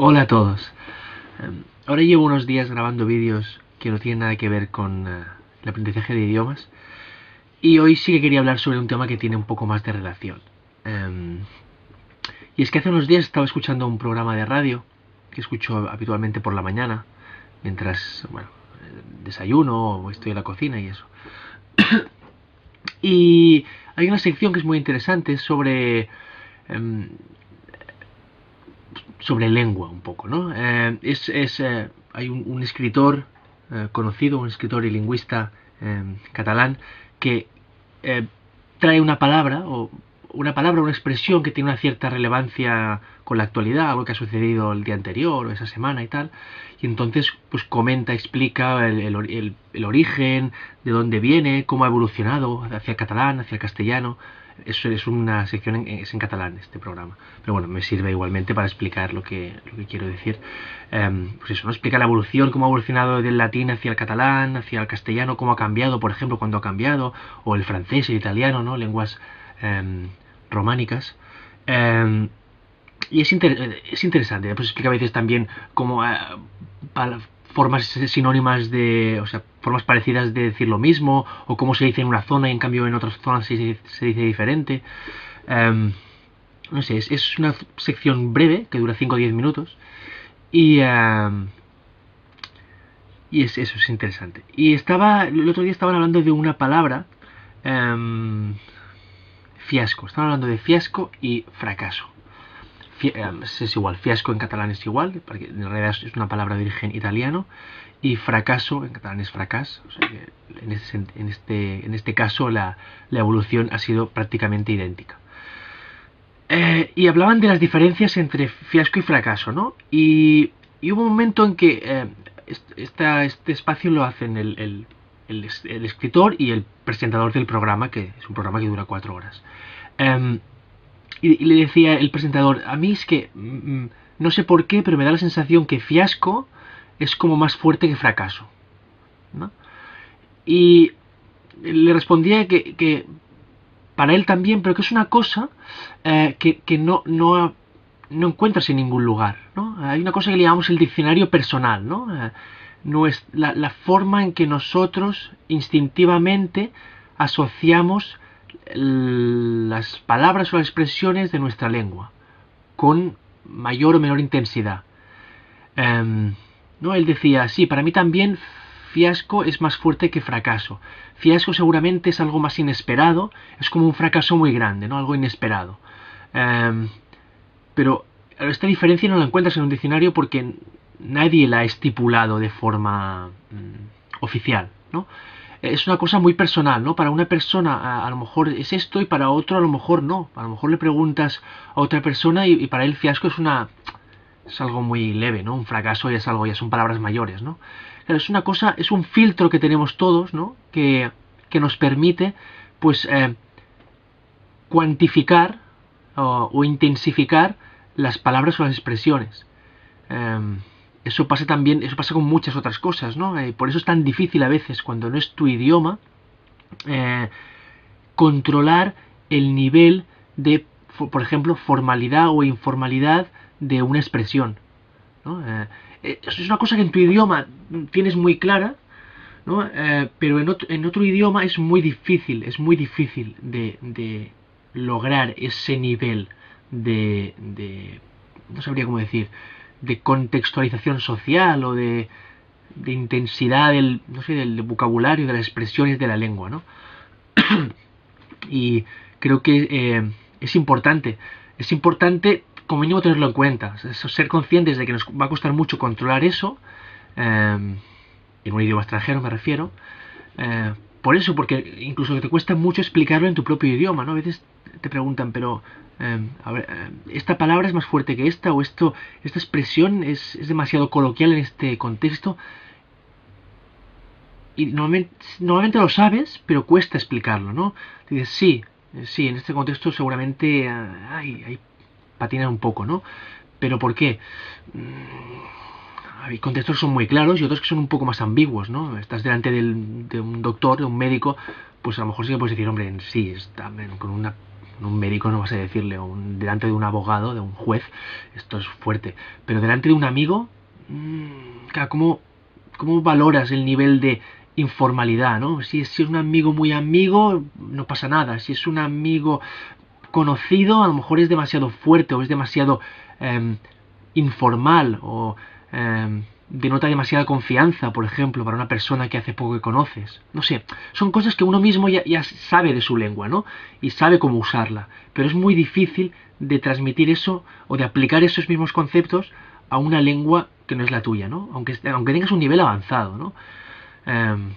Hola a todos. Em, ahora llevo unos días grabando vídeos que no tienen nada que ver con eh, el aprendizaje de idiomas y hoy sí que quería hablar sobre un tema que tiene un poco más de relación. Em, y es que hace unos días estaba escuchando un programa de radio que escucho habitualmente por la mañana, mientras, bueno, desayuno o estoy en la cocina y eso. y hay una sección que es muy interesante sobre em, sobre lengua un poco, ¿no? Eh, es, es eh, hay un, escritor eh, conocido, un escritor y lingüista catalán que trae una palabra o una palabra, una expresión que tiene una cierta relevancia con la actualidad, algo que ha sucedido el día anterior o esa semana y tal, y entonces pues comenta, explica el, origen, de dónde viene, cómo ha evolucionado hacia el catalán, hacia el castellano, eso es una sección en, es en catalán este programa. Pero bueno me sirve igualmente para explicar lo que, lo que quiero decir. Em, pues eso no explica la evolución cómo ha evolucionado del latín hacia el catalán hacia el castellano cómo ha cambiado por ejemplo cuando ha cambiado o el francés el italiano no lenguas em, románicas em, y es, es interesante pues explica a veces también cómo eh, formas sinónimas de, o sea, formas parecidas de decir lo mismo, o cómo se dice en una zona y en cambio en otras zonas se, dice diferente. Em, no sé, es, una sección breve que dura 5 o 10 minutos y, y es, eso es interesante. Y estaba, el otro día estaban hablando de una palabra, fiasco, estaban hablando de fiasco y fracaso. Em, es igual, fiasco en catalán es igual, porque en realidad es una palabra de origen italiano, y fracaso en catalán es fracas, o sea que en, este, en, este, en este caso la, la, evolución ha sido prácticamente idéntica. Eh, y hablaban de las diferencias entre fiasco y fracaso, ¿no? Y, y hubo un momento en que eh, este espacio lo hacen el, el, el, escritor y el presentador del programa, que es un programa que dura cuatro horas. Em, y, le decía el presentador, a mí es que mm, mm, no sé por qué, pero me da la sensación que fiasco es como más fuerte que fracaso. Y le respondía que, para él también, pero que es una cosa eh, que, no, no, no, encuentras en ningún lugar. ¿no? Hay una cosa que le llamamos el diccionario personal, ¿no? Eh, la, forma en que nosotros instintivamente asociamos las palabras o las expresiones de nuestra lengua con mayor o menor intensidad. Em, ¿no? Él decía, sí, para mí también fiasco es más fuerte que fracaso. Fiasco seguramente es algo más inesperado, es como un fracaso muy grande, ¿no? algo inesperado. Em, pero esta diferencia no la encuentras en un diccionario porque nadie la ha estipulado de forma mm, oficial. ¿no? es una cosa muy personal, ¿no? Para una persona a, lo mejor es esto y para otro a lo mejor no. A lo mejor le preguntas a otra persona y, para él fiasco es una es algo muy leve, ¿no? Un fracaso ya es algo, ya son palabras mayores, ¿no? es una cosa, es un filtro que tenemos todos, ¿no? Que, que nos permite, pues, eh, cuantificar o, intensificar las palabras o las expresiones. Em, eso pasa también, eso pasa con muchas otras cosas, ¿no? Eh, por eso es tan difícil a veces, cuando no es tu idioma, eh, controlar el nivel de, por ejemplo, formalidad o informalidad de una expresión. ¿no? Eh, es una cosa que en tu idioma tienes muy clara, ¿no? pero en otro, en otro, idioma es muy difícil, es muy difícil de, de lograr ese nivel de, de, no sabría cómo decir, de contextualización social o de, intensidad del, no sé, del vocabulario, de las expresiones de la lengua, ¿no? y creo que eh, es importante, es importante como mínimo tenerlo en cuenta, ser conscientes de que nos va a costar mucho controlar eso, eh, en un idioma extranjero me refiero, eh, por eso, porque incluso te cuesta mucho explicarlo en tu propio idioma, ¿no? A veces te preguntan, pero em, em, esta palabra es más fuerte que esta, o esto, esta expresión es, es demasiado coloquial en este contexto. Y normalmente, normalmente, lo sabes, pero cuesta explicarlo, ¿no? Dices, sí, sí, en este contexto seguramente hay, hay patina un poco, ¿no? Pero ¿por qué? Mm, hay contextos que son muy claros y otros que son un poco más ambiguos, ¿no? Estás delante de un doctor, de un médico, pues a lo mejor sí que puedes decir, hombre, sí, está con un médico no vas a decirle, o delante de un abogado, de un juez, esto es fuerte. Pero delante de un amigo, mmm, ¿cómo, ¿cómo valoras el nivel de informalidad, ¿no? Si, si es un amigo muy amigo, no pasa nada. Si es un amigo conocido, a lo mejor es demasiado fuerte o es demasiado em, informal o em, denota demasiada confianza, por ejemplo, para una persona que hace poco que conoces. No sé, son cosas que uno mismo ya, sabe de su lengua, ¿no? Y sabe cómo usarla. Pero es muy difícil de transmitir eso o de aplicar esos mismos conceptos a una lengua que no es la tuya, ¿no? Aunque, aunque tengas un nivel avanzado, ¿no? Em,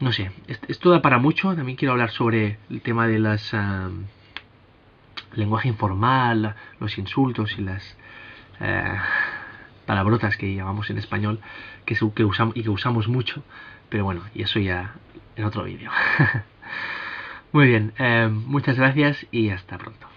no sé, esto da para mucho. También quiero hablar sobre el tema de las lenguaje informal, los insultos y las eh, palabrotas que llamamos en español que, que usamos y que usamos mucho. Pero bueno, y eso ya en otro vídeo. Muy bien, eh, muchas gracias y hasta pronto.